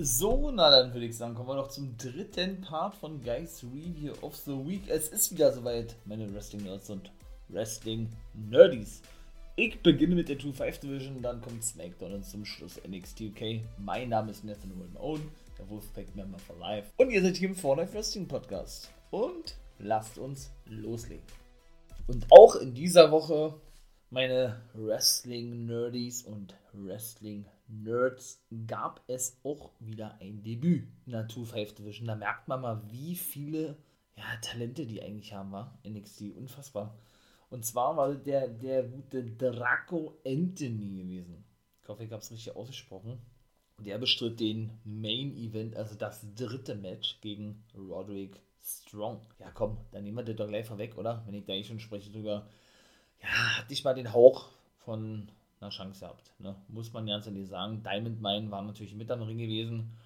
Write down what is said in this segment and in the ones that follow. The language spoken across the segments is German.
So, na dann würde ich sagen, kommen wir doch zum dritten Part von Guys Review of the Week. Es ist wieder soweit, meine Wrestling-Nerds und Wrestling-Nerdies. Ich beginne mit der 2-5 Division, dann kommt SmackDown und zum Schluss NXT UK. Mein Name ist Nathan Owen, der Wolfpack Member for Life. Und ihr seid hier im Fortnite Wrestling Podcast. Und lasst uns loslegen. Und auch in dieser Woche, meine Wrestling-Nerdies und Wrestling-Nerdies. Nerds gab es auch wieder ein Debüt in der 2-5 Division. Da merkt man mal, wie viele ja, Talente die eigentlich haben, war NXT. Unfassbar. Und zwar war der, der gute Draco Anthony gewesen. Ich hoffe, ich habe es richtig ausgesprochen. Der bestritt den Main Event, also das dritte Match gegen Roderick Strong. Ja, komm, dann nehmen wir das doch gleich vorweg, oder? Wenn ich da eh schon spreche drüber. Ja, hatte ich mal den Hauch von eine Chance gehabt. Ne? Muss man ganz ehrlich sagen. Diamond Mine war natürlich mit am Ring gewesen.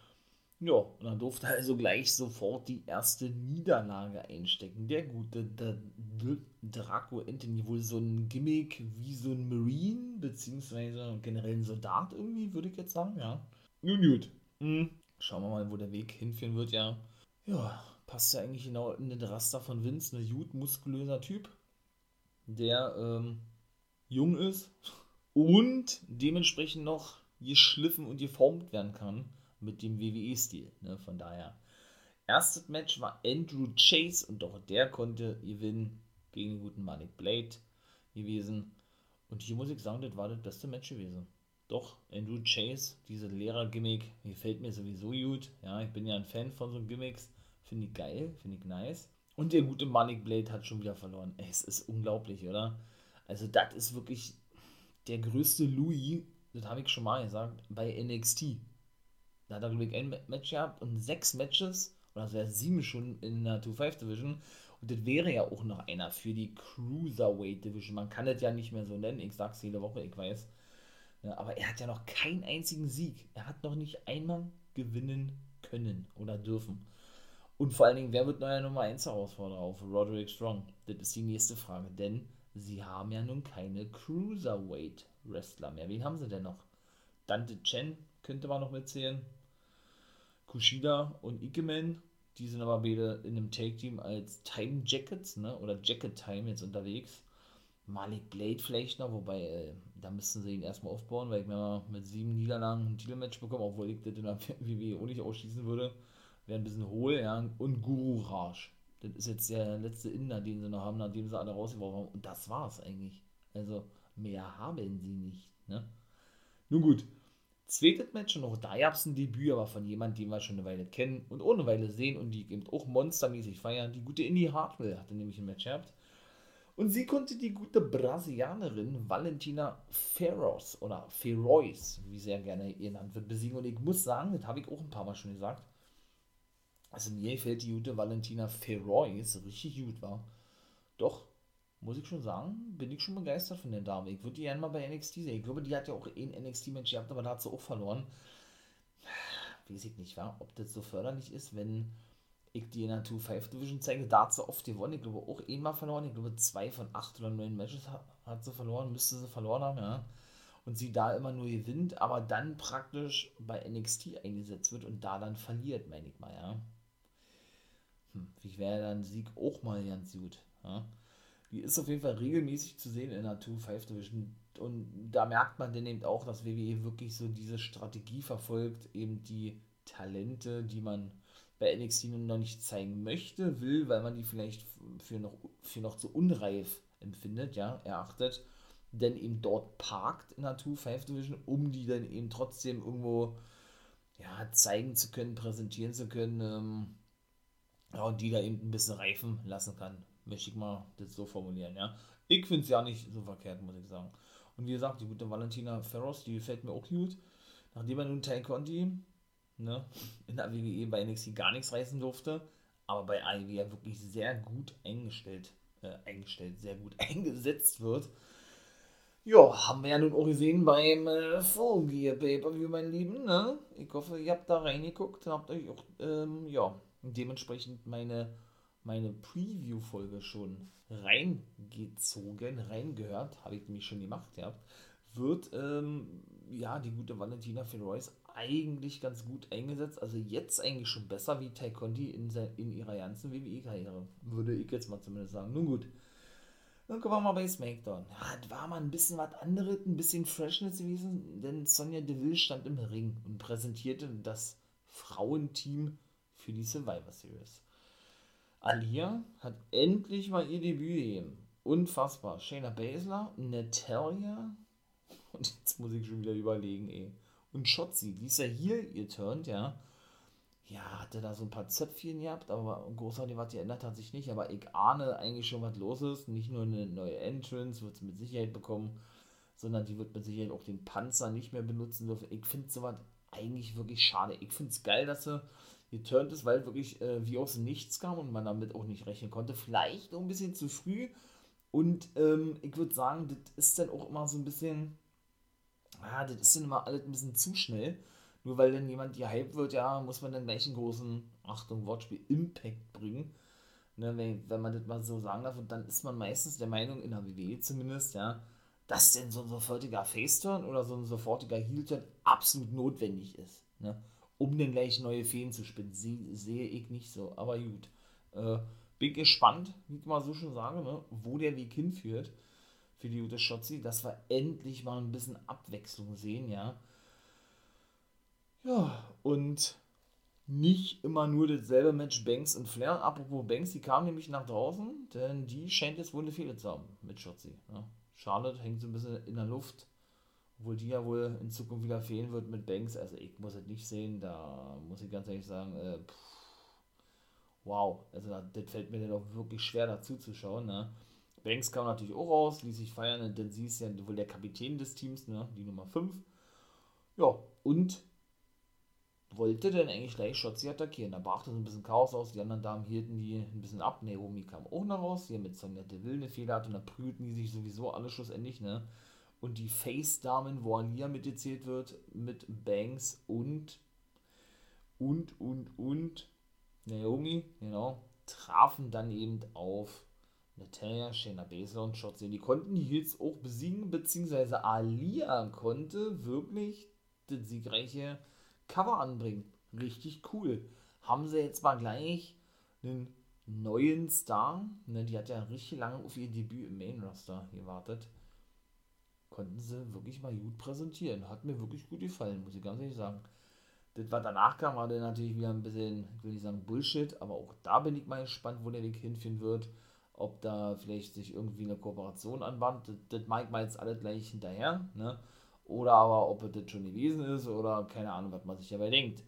Ja, und dann durfte er also gleich sofort die erste Niederlage einstecken. Der gute der, der Draco Anthony, wohl so ein Gimmick wie so ein Marine, beziehungsweise generell ein Soldat irgendwie, würde ich jetzt sagen, ja. Nun gut. Hm. Schauen wir mal, wo der Weg hinführen wird, ja. Ja, passt ja eigentlich genau in den Raster von Vince, ein gut muskulöser Typ, der ähm, jung ist und dementsprechend noch geschliffen und geformt werden kann mit dem WWE-Stil. Ne? Von daher. Erstes Match war Andrew Chase und auch der konnte gewinnen gegen den guten Malik Blade gewesen. Und hier muss ich sagen, das war das beste Match gewesen. Doch, Andrew Chase, diese Lehrer-Gimmick, gefällt mir sowieso gut. Ja, ich bin ja ein Fan von so Gimmicks. Finde ich geil, finde ich nice. Und der gute Malik Blade hat schon wieder verloren. Es ist unglaublich, oder? Also, das ist wirklich der größte Louis, das habe ich schon mal gesagt, bei NXT. Da hat er, glaube ich, ein Match gehabt und sechs Matches, oder das wäre sieben schon in der 2-5 Division. Und das wäre ja auch noch einer für die Cruiserweight Division. Man kann das ja nicht mehr so nennen. Ich sag's jede Woche, ich weiß. Ja, aber er hat ja noch keinen einzigen Sieg. Er hat noch nicht einmal gewinnen können oder dürfen. Und vor allen Dingen, wer wird neuer Nummer 1 Herausforderer auf Roderick Strong? Das ist die nächste Frage. Denn sie haben ja nun keine Cruiserweight-Wrestler mehr. Wen haben sie denn noch? Dante Chen könnte man noch mitzählen. Kushida und Ikemen, die sind aber beide in einem Take-Team als Time Jackets, ne? Oder Jacket Time jetzt unterwegs. Malik Blade vielleicht noch, wobei, äh, da müssten sie ihn erstmal aufbauen, weil ich mir mal mit sieben Niederlagen ein Titelmatch bekomme, obwohl ich das in der WWE auch nicht ausschließen würde. Wäre ein bisschen hohl, ja. Und Guru Raj. Das ist jetzt der letzte Inder, den sie noch haben, nachdem sie alle rausgeworfen haben. Und das war's eigentlich. Also mehr haben sie nicht. Ne? Nun gut. Zweites Match und auch da gab es ein Debüt, aber von jemandem, den wir schon eine Weile kennen und ohne Weile sehen und die eben auch monstermäßig feiern. Die gute Indie Hartwell hatte nämlich ein Match gehabt. Und sie konnte die gute Brasilianerin Valentina Ferros oder Ferois, wie sehr gerne ihr genannt wird, besiegen. Und ich muss sagen, das habe ich auch ein paar Mal schon gesagt, also mir gefällt die gute Valentina Ferois richtig gut war. Doch, muss ich schon sagen, bin ich schon begeistert von der Dame. Ich würde die gerne mal bei NXT sehen. Ich glaube, die hat ja auch ein NXT-Match gehabt, aber da hat sie auch verloren. Weiß ich nicht, wa? ob das so förderlich ist, wenn ich die in der 2-5 Division zeige. Da hat sie oft gewonnen. Ich glaube auch einmal verloren. Ich glaube, zwei von acht oder neun Matches hat sie verloren, müsste sie verloren haben, ja. Und sie da immer nur gewinnt, aber dann praktisch bei NXT eingesetzt wird und da dann verliert, meine ich mal, ja. Hm, wie wäre dann Sieg auch mal ganz gut. Ja? Die ist auf jeden Fall regelmäßig zu sehen in der 2-5 Division. Und da merkt man dann eben auch, dass WWE wirklich so diese Strategie verfolgt, eben die Talente, die man bei NXT noch nicht zeigen möchte, will, weil man die vielleicht für noch, für noch zu unreif empfindet, ja, erachtet, denn eben dort parkt in der 2-5 Division, um die dann eben trotzdem irgendwo ja, zeigen zu können, präsentieren zu können, ähm, ja, und die da eben ein bisschen reifen lassen kann. Möchte ich mal das so formulieren, ja. Ich finde es ja nicht so verkehrt, muss ich sagen. Und wie gesagt, die gute Valentina Ferros, die gefällt mir auch gut. Nachdem er nun Tay Conti ne, in der WWE bei NXT gar nichts reißen durfte, aber bei AEW ja wirklich sehr gut eingestellt, äh, eingestellt, sehr gut eingesetzt wird. Ja, haben wir ja nun auch gesehen beim äh, Full Gear Pay-Per-View, mein Lieben, ne? Ich hoffe, ihr habt da reingeguckt und habt euch auch, ähm, ja, dementsprechend meine, meine Preview-Folge schon reingezogen, reingehört, habe ich nämlich schon gemacht, ja, wird ähm, ja die gute Valentina Ferois eigentlich ganz gut eingesetzt. Also jetzt eigentlich schon besser wie Conti in, in ihrer ganzen WWE-Karriere. Würde ich jetzt mal zumindest sagen. Nun gut. Dann kommen wir mal bei SmackDown. Ja, das war mal ein bisschen was anderes, ein bisschen Freshness gewesen, denn Sonja Deville stand im Ring und präsentierte das Frauenteam für die Survivor Series. Alia hat endlich mal ihr Debüt gegeben. Unfassbar. Shayna Baszler, Natalia und jetzt muss ich schon wieder überlegen, ey. Und Shotzi, die ist ja hier geturnt, ja. Ja, hatte da so ein paar Zöpfchen gehabt, aber großartig was geändert hat sich nicht. Aber ich ahne eigentlich schon, was los ist. Nicht nur eine neue Entrance wird sie mit Sicherheit bekommen, sondern die wird mit Sicherheit auch den Panzer nicht mehr benutzen dürfen. Ich finde sowas eigentlich wirklich schade. Ich finde es geil, dass sie geturnt ist, weil wirklich äh, wie aus Nichts kam und man damit auch nicht rechnen konnte. Vielleicht noch ein bisschen zu früh. Und ähm, ich würde sagen, das ist dann auch immer so ein bisschen, ah, das ist dann immer alles ein bisschen zu schnell. Nur weil dann jemand gehypt wird, ja, muss man dann gleich einen großen, Achtung, Wortspiel, Impact bringen. Ne, wenn, wenn man das mal so sagen darf, und dann ist man meistens der Meinung, in der WWE zumindest, ja, dass denn so ein sofortiger Face-Turn oder so ein sofortiger Heel-Turn absolut notwendig ist. Ne? Um dann gleich neue Feen zu spinnen. Sie, sehe ich nicht so, aber gut. Äh, bin gespannt, wie ich mal so schon sage, ne, wo der Weg hinführt für die Ute Schotzi, dass wir endlich mal ein bisschen Abwechslung sehen, ja. Ja, und nicht immer nur dasselbe Match Banks und Flair. Apropos Banks, die kam nämlich nach draußen, denn die scheint jetzt wohl eine Fehler zu haben mit Schotzi. Ja. Charlotte hängt so ein bisschen in der Luft obwohl die ja wohl in Zukunft wieder fehlen wird mit Banks. Also ich muss es nicht sehen, da muss ich ganz ehrlich sagen, äh, wow, also das fällt mir dann auch wirklich schwer dazu zu schauen. Ne? Banks kam natürlich auch raus, ließ sich feiern, denn sie ist ja wohl der Kapitän des Teams, ne? die Nummer 5. Ja, und wollte dann eigentlich gleich Shotzi attackieren. Da brachte so ein bisschen Chaos aus, die anderen Damen hielten die ein bisschen ab. Naomi kam auch noch raus, die mit Sonja Deville eine Fehler hatte und da prügelten die sich sowieso alle schlussendlich, ne? Und die Face-Damen, wo Alia mitgezählt wird, mit Banks und und und und Naomi, genau, trafen dann eben auf Natalia, Shayna Baszler und Shotzi. Die konnten die Heels auch besiegen, beziehungsweise Alia konnte wirklich das siegreiche Cover anbringen. Richtig cool. Haben sie jetzt mal gleich einen neuen Star, ne, die hat ja richtig lange auf ihr Debüt im Main Roster gewartet konnten sie wirklich mal gut präsentieren. Hat mir wirklich gut gefallen, muss ich ganz ehrlich sagen. Das, was danach kam, war dann natürlich wieder ein bisschen, ich will nicht sagen Bullshit, aber auch da bin ich mal gespannt, wo der Weg hinführen wird. Ob da vielleicht sich irgendwie eine Kooperation anbahnt. Das, das mag mal jetzt alle gleich hinterher, ne? Oder aber, ob das schon gewesen ist oder keine Ahnung, was man sich dabei denkt.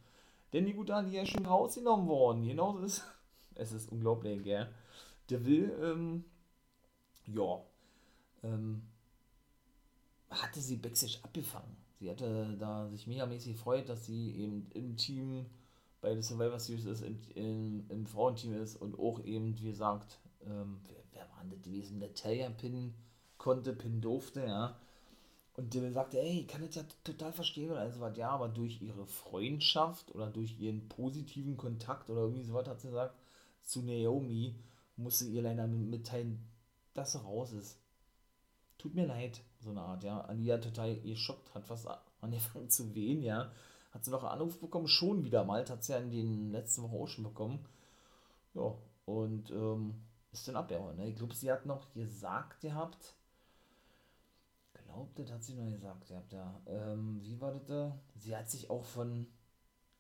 Denn die gute die ist schon rausgenommen worden. Genau ist es. ist unglaublich, gell? Der will, ähm, ja, ähm, hatte sie Backstage abgefangen. Sie hatte da sich megamäßig gefreut, dass sie eben im Team bei der Survivor Series ist, im, im, im Frauenteam ist und auch eben, wie gesagt, ähm, wer, wer war denn das gewesen? Natalia Pin konnte, Pin durfte, ja. Und der sagte, ey, ich kann das ja total verstehen also was, ja, aber durch ihre Freundschaft oder durch ihren positiven Kontakt oder irgendwie sowas hat sie gesagt, zu Naomi musste ihr leider mitteilen, dass sie raus ist. Tut mir leid so eine Art, ja. Alia total geschockt, hat fast angefangen zu wehen, ja. Hat sie noch einen Anruf bekommen, schon wieder mal, hat sie ja in den letzten Wochen auch schon bekommen. Ja, und ähm, ist dann abgehauen, ne? Ich glaube, sie hat noch gesagt gehabt, glaubt, das hat sie noch gesagt gehabt, ja. Ähm, wie war das da? Sie hat sich auch von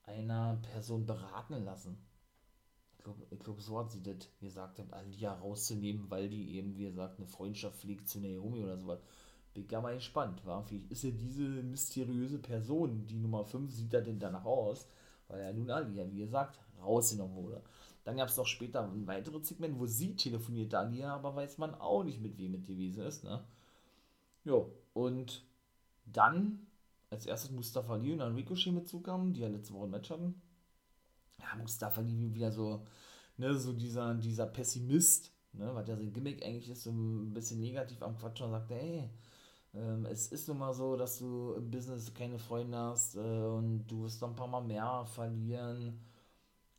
einer Person beraten lassen. Ich glaube, glaub, so hat sie das gesagt, Alia rauszunehmen, weil die eben, wie gesagt, eine Freundschaft fliegt zu Naomi oder sowas bin ja mal gespannt. War. Vielleicht ist ja diese mysteriöse Person, die Nummer 5, sieht er denn danach aus, weil er nun Alia, wie gesagt, rausgenommen wurde. Dann gab es noch später ein weiteres Segment, wo sie telefoniert, Alia, aber weiß man auch nicht, mit wem mit gewesen ist. Ne? Jo, und dann als erstes Mustafa Ali und dann Ricochet mit zukamen, die ja letzte Woche ein Match hatten. Ja, Mustafa Ali wieder so, ne, so dieser, dieser Pessimist, ne, was ja sein Gimmick eigentlich ist, so ein bisschen negativ am Quatsch und sagt, ey, ähm, es ist nun mal so, dass du im Business keine Freunde hast äh, und du wirst noch ein paar Mal mehr verlieren.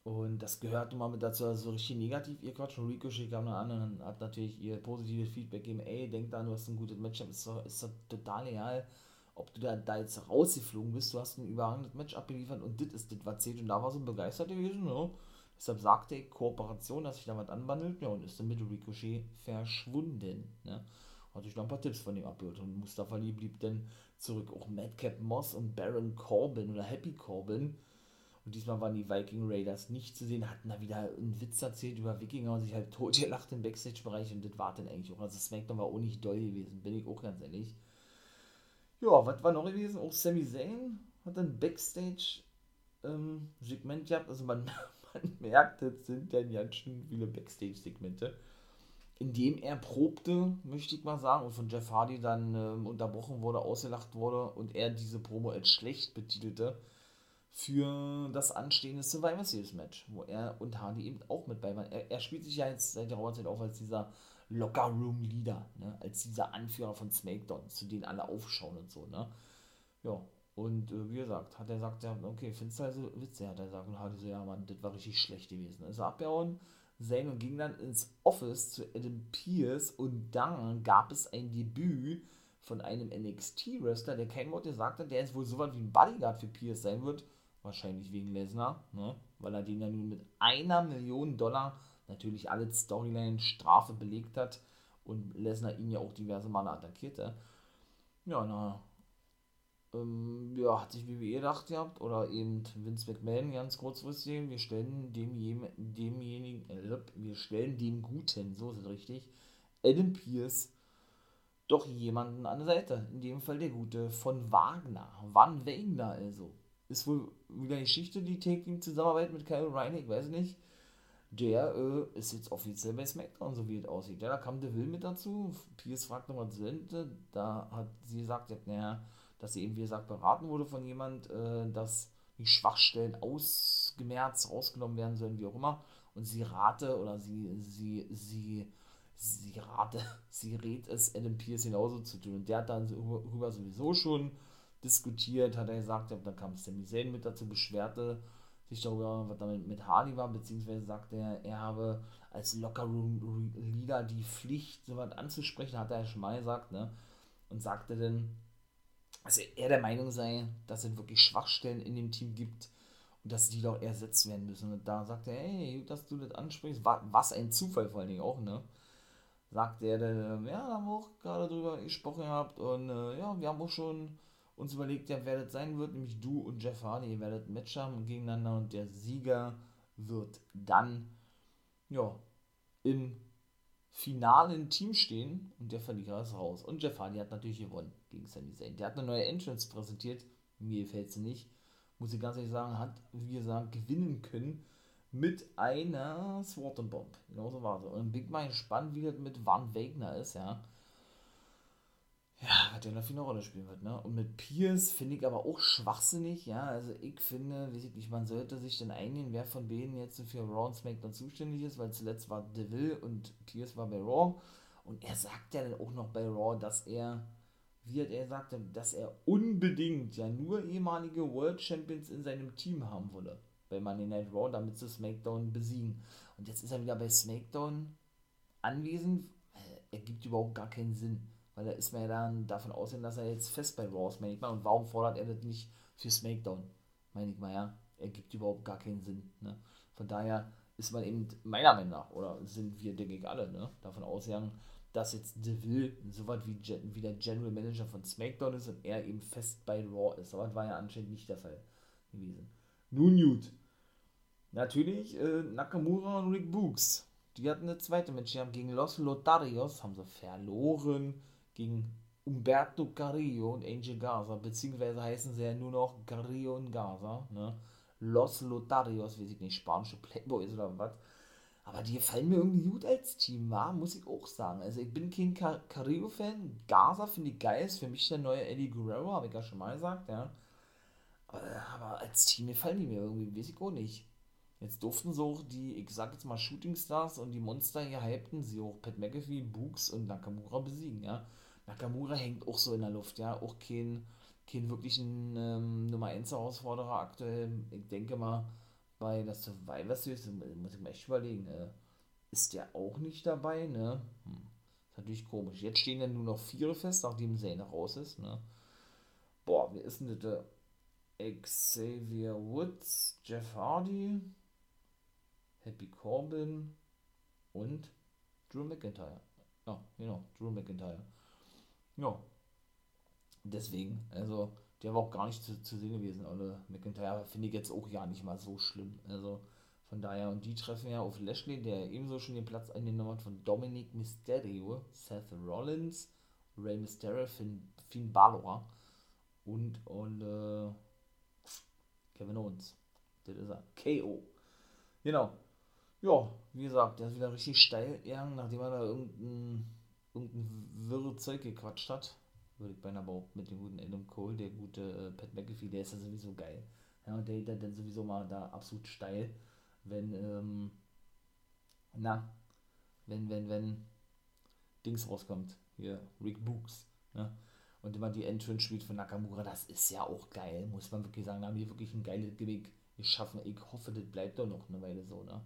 Und das gehört nun mal mit dazu, also richtig negativ ihr Quatsch. Und Ricochet kam dann an und hat natürlich ihr positives Feedback gegeben, ey, denk da, du hast ein gutes Matchup, ist doch, ist doch total egal, ob du da, da jetzt rausgeflogen bist, du hast ein überragendes Match abgeliefert und das ist das, was zählt. Und da war so begeistert gewesen, ne? Deshalb sagte ich Kooperation, dass sich da was anwandelt, ja, und ist dann mit Ricochet verschwunden, ne? Hatte ich noch ein paar Tipps von ihm abgehört und Mustafa Lee blieb dann zurück. Auch Madcap Moss und Baron Corbin oder Happy Corbin. Und diesmal waren die Viking Raiders nicht zu sehen, hatten da wieder einen Witz erzählt über Wikinger und sich halt tot gelacht im Backstage-Bereich und das war dann eigentlich auch. Also SmackDown war auch nicht doll gewesen, bin ich auch ganz ehrlich. Ja, was war noch gewesen? Auch Sami Zayn hat ein Backstage-Segment ähm, gehabt. Also man, man merkt, es sind dann ganz schön viele Backstage-Segmente. In dem er probte, möchte ich mal sagen, und von Jeff Hardy dann ähm, unterbrochen wurde, ausgelacht wurde und er diese Promo als schlecht betitelte für das anstehende Survivor Series Match, wo er und Hardy eben auch mit bei waren. Er, er spielt sich ja jetzt seit der Zeit auf als dieser Locker Room Leader, ne? als dieser Anführer von SmackDown, zu denen alle aufschauen und so, ne? Ja, und äh, wie gesagt, hat er gesagt, ja, okay, findest du also Witze, hat er gesagt, und Hardy so, ja, Mann, das war richtig schlecht gewesen. Also abgehauen, Zane und ging dann ins Office zu Adam Pierce und dann gab es ein Debüt von einem NXT-Wrestler, der kein Wort gesagt hat, der jetzt wohl so was wie ein Bodyguard für Pierce sein wird, wahrscheinlich wegen Lesnar, ne? weil er den ja nun mit einer Million Dollar natürlich alle Storyline-Strafe belegt hat und Lesnar ihn ja auch diverse Male attackierte. Ja, na, ähm, ja, hat sich WWE gedacht gehabt, oder eben Vince McMahon ganz kurzfristig, wir stellen dem, demjenigen, äh, wir stellen dem Guten, so ist es richtig, Adam Pierce doch jemanden an der Seite. In dem Fall der Gute von Wagner. Van Wagner also. Ist wohl wieder Geschichte, die Taking-Zusammenarbeit mit Kyle Ryan, ich nicht der äh, ist jetzt offiziell bei SmackDown, so wie es aussieht. Ja, da kam Deville mit dazu. Pierce fragt nochmal was sind. Da hat sie gesagt, ja, naja, dass sie eben, wie gesagt, beraten wurde von jemand, äh, dass die Schwachstellen ausgemerzt, rausgenommen werden sollen, wie auch immer. Und sie rate oder sie, sie, sie, sie rate, sie rät es, Adam Pierce genauso zu tun. Und der hat dann darüber sowieso schon diskutiert, hat er gesagt, ja, dann kam Sami Zayn mit dazu, beschwerte sich darüber, was damit mit Hardy war, beziehungsweise sagte er, er habe als Lockerroom-Leader die Pflicht, sowas anzusprechen, hat er ja schon mal gesagt, ne? Und sagte dann, dass er der Meinung sei, dass es wirklich Schwachstellen in dem Team gibt und dass die doch ersetzt werden müssen. Und da sagte er, hey, dass du das ansprichst, was ein Zufall vor allen Dingen auch, ne? Sagte er dann, ja, da haben wir auch gerade drüber gesprochen gehabt und äh, ja, wir haben auch schon uns überlegt, ja, wer das sein wird, nämlich du und Jeff Hardy, ihr werdet ein Match haben gegeneinander und der Sieger wird dann, ja, im finalen Team stehen und der Verlierer ist raus. Und Jeff Hardy hat natürlich gewonnen gegen Sami Zayn. Der hat eine neue Entrance präsentiert, mir gefällt sie nicht, muss ich ganz ehrlich sagen, hat, wie gesagt, gewinnen können mit einer Sword Bomb. Genauso war es. Und bin mal gespannt, wie das mit Van Wagner ist, ja ja, der dafür eine Rolle spielen wird, ne? Und mit Pierce finde ich aber auch schwachsinnig, ja. Also ich finde, weiß ich nicht, man sollte sich dann einigen, wer von beiden jetzt für Raw und SmackDown zuständig ist, weil zuletzt war Deville und Pierce war bei Raw. Und er sagt ja dann auch noch bei Raw, dass er, wie hat er gesagt, dass er unbedingt ja nur ehemalige World Champions in seinem Team haben wolle. Bei Monday Night Raw, damit sie SmackDown besiegen. Und jetzt ist er wieder bei SmackDown anwesend. Äh, ergibt überhaupt gar keinen Sinn weil da ist man ja dann davon ausgehen, dass er jetzt fest bei Raw ist, meine ich mal. Und warum fordert er das nicht für SmackDown? Meine ich mal, ja. Ergibt überhaupt gar keinen Sinn. Ne? Von daher ist man eben meiner Meinung nach, oder sind wir, denke ich, alle, ne? davon ausgegangen, dass jetzt Deville so weit wie, wie der General Manager von SmackDown ist und er eben fest bei Raw ist. Aber das war ja anscheinend nicht der Fall gewesen. Nun gut. Natürlich äh, Nakamura und Rick Books. Die hatten eine zweite Match. Die haben gegen Los Lotarios haben sie verloren gegen Umberto Carrillo und Angel Garza, beziehungsweise heißen sie ja nur noch Carrillo und Garza, ne? Los Lotarios, weiß ich nicht, spanische Playboys oder was. Aber die gefallen mir irgendwie gut als Team, war, muss ich auch sagen. Also ich bin kein Car Carrillo-Fan. Garza finde ich geil, ist für mich der neue Eddie Guerrero, habe ich ja schon mal gesagt, ja. Aber, als Team gefallen die mir irgendwie, weiß ich auch nicht. Jetzt durften sie auch die, ich sag jetzt mal, Shooting Stars und die Monster hier hypten, sie auch Pat McAfee, Books und Nakamura besiegen, ja. Nakamura hängt auch so in der Luft, ja. Auch kein, kein wirklichen ähm, Nummer 1 Herausforderer aktuell. Ich denke mal, bei der Survivor Series, muss ich mir echt überlegen, äh, ist der auch nicht dabei, ne? Hm. Ist natürlich komisch. Jetzt stehen dann nur noch vier fest, nachdem Zane raus ist, ne? boah, wer ist denn das? Xavier Woods, Jeff Hardy, Happy Corbin und Drew McIntyre. Ja, genau, Drew McIntyre. Ja. Deswegen, also, der war auch gar nicht zu, zu sehen gewesen. Oder McIntyre finde ich jetzt auch ja nicht mal so schlimm. Also, von daher, und die treffen ja auf Lashley, der ebenso schon den Platz eingenommen hat von Dominic Mysterio, Seth Rollins, Rey Mysterio, Finn, Finn Balor und, und äh, Kevin Owens. Das ist er. KO. Genau. Ja, wie gesagt, der ist wieder richtig steil nachdem er da irgendein, irgendein wirre Zeug gequatscht hat. Würde ich beinahe behaupten, mit dem guten Adam Cole, der gute äh, Pat McAfee, der ist ja sowieso geil. Ja, und der geht dann sowieso mal da absolut steil, wenn, ähm, na, wenn, wenn, wenn Dings rauskommt. Hier, Rick Books. Ne? Und immer die Entrance spielt von Nakamura, das ist ja auch geil, muss man wirklich sagen. Da haben die wirklich ein geiles Geweg geschaffen. Ich hoffe, das bleibt doch noch eine Weile so, ne?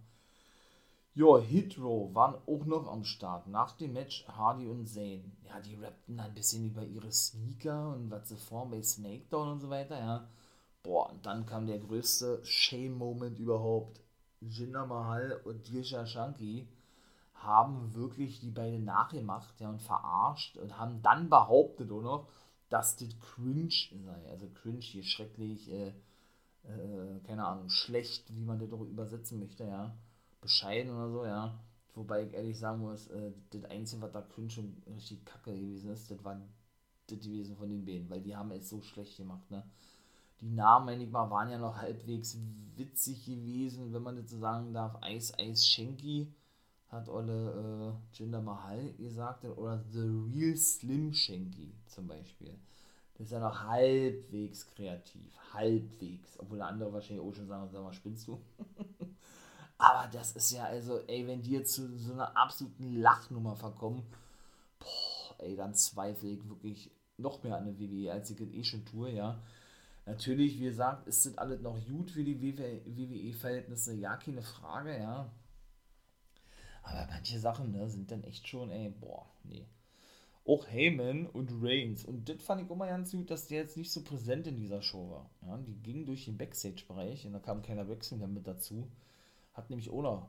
Ja, Hitro waren auch noch am Start. Nach dem Match Hardy und Zane. Ja, die rappten ein bisschen über ihre Sneaker und was sie vor bei SmackDown und so weiter, ja. Boah, und dann kam der größte Shame-Moment überhaupt. Jinder Mahal und Disha Shanky haben wirklich die beiden nachgemacht ja, und verarscht und haben dann behauptet auch noch, dass das cringe sei. Also cringe hier schrecklich, äh, äh, keine Ahnung, schlecht, wie man das doch übersetzen möchte, ja. Bescheiden oder so, ja. Wobei ich ehrlich sagen muss, äh, das Einzige, was da cringe und richtig kacke gewesen ist, das war das gewesen von den beiden, weil die haben es so schlecht gemacht, ne. Die Namen, meine ich mal, waren ja noch halbwegs witzig gewesen, wenn man das so sagen darf. Eis, Eis, Schenki hat Olle äh, Jinder Mahal gesagt, oder The Real Slim Shanky zum Beispiel. Das ist ja noch halbwegs kreativ, halbwegs, obwohl der andere wahrscheinlich auch schon sagen, sag mal, spinnst du? Aber das ist ja, also, ey, wenn die jetzt zu so einer absoluten Lachnummer verkommen, boah, ey, dann zweifle ich wirklich noch mehr an der WWE, als ich eh schon tue, ja. Natürlich, wie gesagt, ist das alles noch gut für die WWE-Verhältnisse, ja, keine Frage, ja. Aber manche Sachen ne, sind dann echt schon, ey, boah, nee. Auch Heyman und Reigns. Und das fand ich immer ganz gut, dass der jetzt nicht so präsent in dieser Show war. Ja, die gingen durch den Backstage-Bereich und da kam keiner Wechsel mehr mit dazu. Hat nämlich noch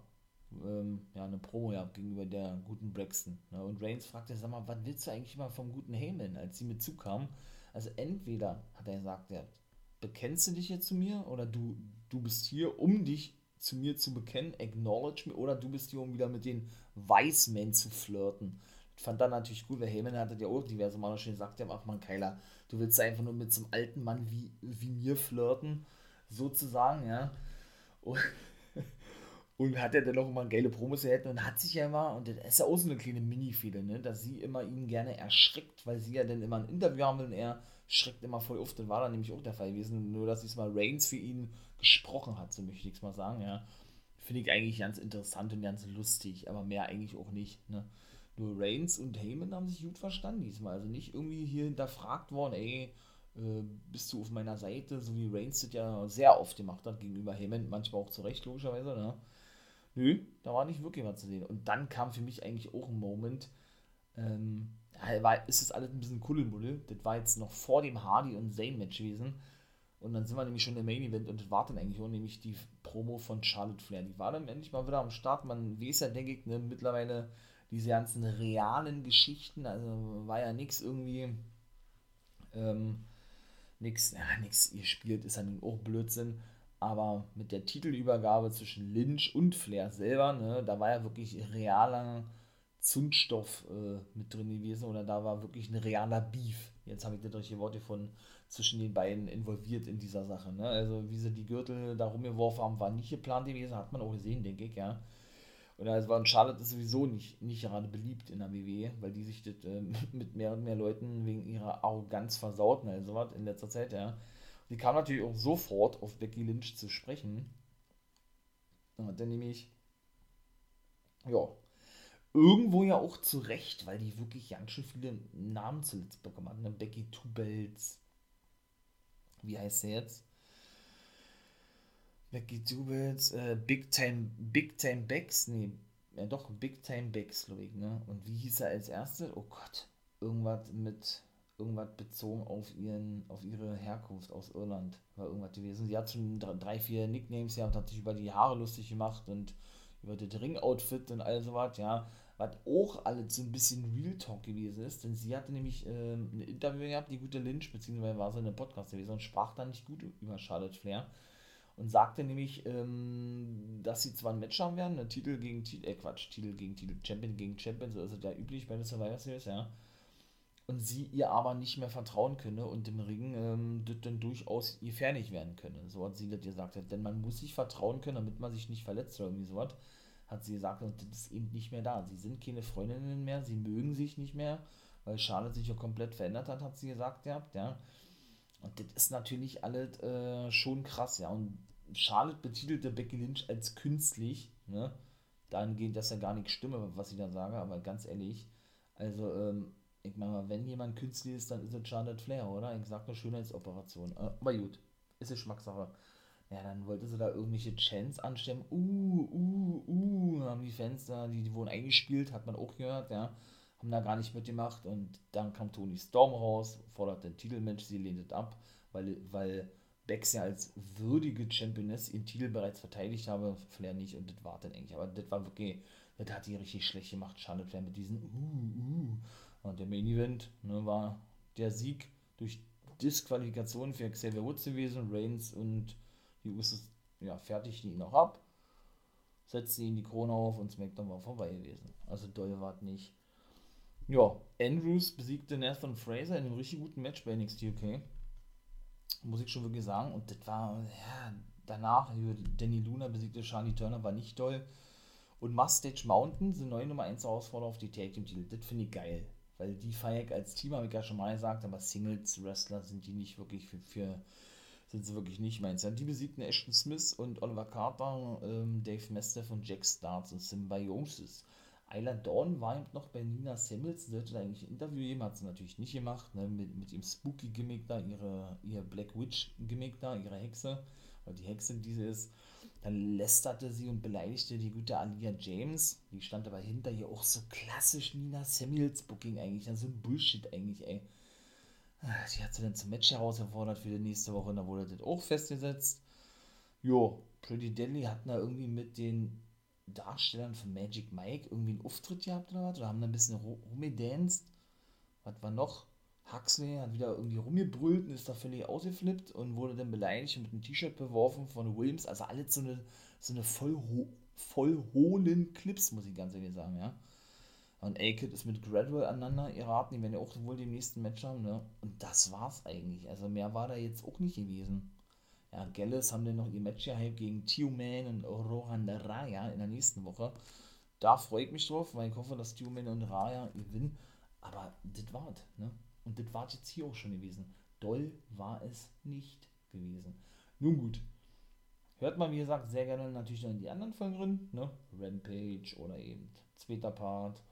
ähm, ja, eine Promo gehabt gegenüber der guten Braxton. Ne? Und Reigns fragte, sag mal, was willst du eigentlich mal vom guten Heyman, als sie mit zukam? Also entweder, hat er gesagt, ja, bekennst du dich jetzt zu mir oder du, du bist hier, um dich zu mir zu bekennen, acknowledge me, oder du bist hier, um wieder mit den Weißmen zu flirten. Ich fand dann natürlich gut, weil Heyman hatte ja auch diverse Male schon gesagt, ja, ach man, Keiler, du willst einfach nur mit so einem alten Mann wie, wie mir flirten, sozusagen, ja. Und, und hat er dann auch immer geile Promos erhalten und hat sich ja immer, und das ist ja auch so eine kleine Mini-Fehler, ne, dass sie immer ihn gerne erschreckt, weil sie ja dann immer ein Interview haben und er schreckt immer voll auf, das war dann nämlich auch der Fall gewesen, nur dass diesmal Reigns für ihn gesprochen hat, so möchte ich es mal sagen, ja. Finde ich eigentlich ganz interessant und ganz lustig, aber mehr eigentlich auch nicht, ne. Nur Reigns und Heyman haben sich gut verstanden diesmal, also nicht irgendwie hier hinterfragt worden, ey, äh, bist du auf meiner Seite, so wie Reigns das ja sehr oft gemacht hat gegenüber Heyman, manchmal auch zu Recht, logischerweise, ne. Nö, da war nicht wirklich was zu sehen. Und dann kam für mich eigentlich auch ein Moment, ähm, war, ist das alles ein bisschen Kuddelmuddel. Das war jetzt noch vor dem Hardy und Zane-Match gewesen. Und dann sind wir nämlich schon im Main Event und das war dann eigentlich auch nämlich die Promo von Charlotte Flair. Die war dann endlich mal wieder am Start. Man weiß ja, denke ich, ne, mittlerweile diese ganzen realen Geschichten. Also war ja nichts irgendwie, ähm, nichts, ja, nichts ihr spielt, ist dann auch Blödsinn. Aber mit der Titelübergabe zwischen Lynch und Flair selber, ne, da war ja wirklich realer Zündstoff äh, mit drin gewesen oder da war wirklich ein realer Beef. Jetzt habe ich das richtige Worte von zwischen den beiden involviert in dieser Sache. Ne? Also wie sie die Gürtel da rumgeworfen haben, war nicht geplant gewesen, hat man auch gesehen, denke ich, ja. Und also war Charlotte ist sowieso nicht, nicht gerade beliebt in der WWE, weil die sich das äh, mit mehr und mehr Leuten wegen ihrer Arroganz versauten, also was in letzter Zeit, ja. Die kam natürlich auch sofort auf Becky Lynch zu sprechen. Und hat dann nämlich, ja, irgendwo ja auch zu Recht, weil die wirklich ganz schön viele Namen zuletzt bekommen haben. Ne? Becky Two Bells. Wie heißt der jetzt? Becky Two Bells, äh, Big Time, Big Time Becks, nee, ja doch, Big Time Becks, glaube ich, ne? Und wie hieß er als erstes? Oh Gott, irgendwas mit irgendwas bezogen auf ihren, auf ihre Herkunft aus Irland, war irgendwas gewesen. Sie hat schon drei, vier Nicknames gehabt, hat sich über die Haare lustig gemacht und über das Ring-Outfit und all sowas, ja. Was auch alles so ein bisschen Real Talk gewesen ist, denn sie hatte nämlich äh, ein Interview gehabt, die gute Lynch, beziehungsweise war sie in einem Podcast gewesen und sprach da nicht gut über Charlotte Flair und sagte nämlich, ähm, dass sie zwar ein Match haben werden, ein Titel gegen Titel, äh Quatsch, Titel gegen Titel, Champion gegen Champion, so ist es ja üblich bei den Survivor Series, ja und sie ihr aber nicht mehr vertrauen könne und im Ring ähm, das dann durchaus ihr fertig werden könne. So hat sie das gesagt. Denn man muss sich vertrauen können, damit man sich nicht verletzt oder irgendwie sowas. Hat sie gesagt, und das ist eben nicht mehr da. Sie sind keine Freundinnen mehr, sie mögen sich nicht mehr, weil Charlotte sich ja komplett verändert hat, hat sie gesagt ja. Und das ist natürlich alles äh, schon krass, ja. Und Charlotte betitelte Becky Lynch als künstlich, ne? Dahingehend, dass ja gar nicht stimme, was ich da sage, aber ganz ehrlich, also, ähm, ich meine, wenn jemand künstlich ist, dann ist es Charlotte Flair, oder? Ich sag eine Schönheitsoperation. Äh, aber gut, ist es Geschmackssache. Ja, dann wollte sie da irgendwelche Chants anstimmen. Uh, uh, uh, haben die Fans da, die, die wurden eingespielt, hat man auch gehört, ja. Haben da gar nicht mitgemacht und dann kam Tony Storm raus, fordert den Titelmatch, sie lehnt es ab, weil, weil Bex ja als würdige Championess ihren Titel bereits verteidigt habe, Flair nicht und das war dann eigentlich. Aber das war wirklich, das hat die richtig schlecht gemacht, Charlotte Flair mit diesen uh, uh. Der Main Event ne, war der Sieg durch Disqualifikation für Xavier Woods gewesen. Reigns und die Usos ja, fertigten ihn auch ab, setzten ihn die Krone auf und SmackDown war vorbei gewesen. Also doll war es nicht. Ja, Andrews besiegte Nathan Fraser in einem richtig guten Match bei NXT UK. Muss ich schon wirklich sagen. Und das war, ja, danach, Danny Luna besiegte Charlie Turner, war nicht toll. Und Mustache Mountain sind neue Nummer 1 Herausforderer auf die Tag Team Titel. Das finde ich geil weil die ich als Team, habe ich ja schon mal gesagt, aber Singles-Wrestler sind die nicht wirklich für, für sind sie wirklich nicht meins. Die besiegten Ashton Smith und Oliver Carter, ähm, Dave Mestev und Jack Starts und Symbiosis. Ayla Dawn war eben noch bei Nina Samuels, sie hätte eigentlich ein Interview geben, hat sie natürlich nicht gemacht, ne, mit, mit dem Spooky-Gimmick da, ihre, ihr Black Witch-Gimmick da, ihre Hexe, oder die Hexe, die sie ist. Dann lästerte sie und beleidigte die gute Alia James. Die stand aber hinter ihr auch so klassisch Nina Samuels Booking eigentlich. Also ein Bullshit eigentlich, ey. Sie hat sie dann zum Match herausgefordert für die nächste Woche und da wurde das auch festgesetzt. Jo, Pretty Deadly hatten da irgendwie mit den Darstellern von Magic Mike irgendwie einen Auftritt gehabt oder was? Oder haben da ein bisschen rumgedanced? Was war noch? Huxley hat wieder irgendwie rumgebrüllt und ist da völlig ausgeflippt und wurde dann beleidigt und mit einem T-Shirt beworfen von Williams. Also alles so eine, so eine voll, voll hohlen Clips, muss ich ganz ehrlich sagen, ja. Und A-Kid ist mit Gradwell aneinander geraten, die werden ja auch wohl den nächsten Match haben, ne? Und das war's eigentlich. Also mehr war da jetzt auch nicht gewesen. Ja, Gallus haben dann noch ihr Match gehypt gegen Tio Man und Rohan Raya in der nächsten Woche. Da freue ich mich drauf, weil ich hoffe, dass Tio Man und Raya gewinnen. Aber das war's, ne? Und das war jetzt hier auch schon gewesen. Doll war es nicht gewesen. Nun gut. Hört mal, wie gesagt, sehr gerne natürlich noch in die anderen Folgen drin. Ne? Rampage oder eben zweiter Part,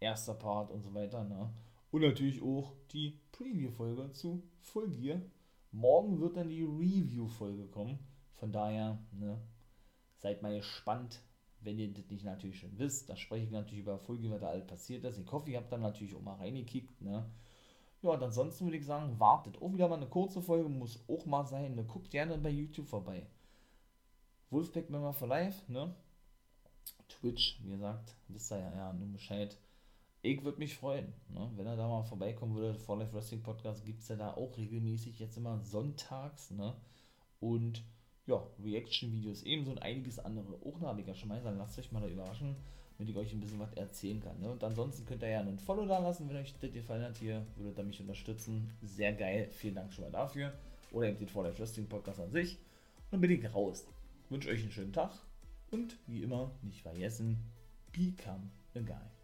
erster Part und so weiter. Ne? Und natürlich auch die Preview-Folge zu Full Gear. Morgen wird dann die Review-Folge kommen. Von daher, ne, seid mal gespannt, wenn ihr das nicht natürlich schon wisst. Da spreche ich natürlich über Full was da alles passiert ist. Ich hoffe, ihr habt dann natürlich auch mal reingekickt. Ne? Ja, und ansonsten würde ich sagen, wartet. Auch wieder mal eine kurze Folge, muss auch mal sein. Ne? Guckt gerne bei YouTube vorbei. Wolfpack Member for Life, ne? Twitch, wie gesagt, wisst ihr ja, ja, nur Bescheid. Ich würde mich freuen, ne? wenn er da mal vorbeikommen würde. For Life Wrestling Podcast gibt es ja da auch regelmäßig, jetzt immer sonntags, ne? Und ja, Reaction-Videos ebenso und einiges andere. Auch da habe ich ja schon mal gesagt, lasst euch mal da überraschen damit ich euch ein bisschen was erzählen kann. Ne? Und ansonsten könnt ihr ja einen Follow da lassen, wenn euch das gefallen hat hier, würdet ihr mich unterstützen. Sehr geil, vielen Dank schon mal dafür. Oder eben den For Life Wrestling Podcast an sich. Und dann bin ich raus. Ich wünsche euch einen schönen Tag und wie immer nicht vergessen, become a guy.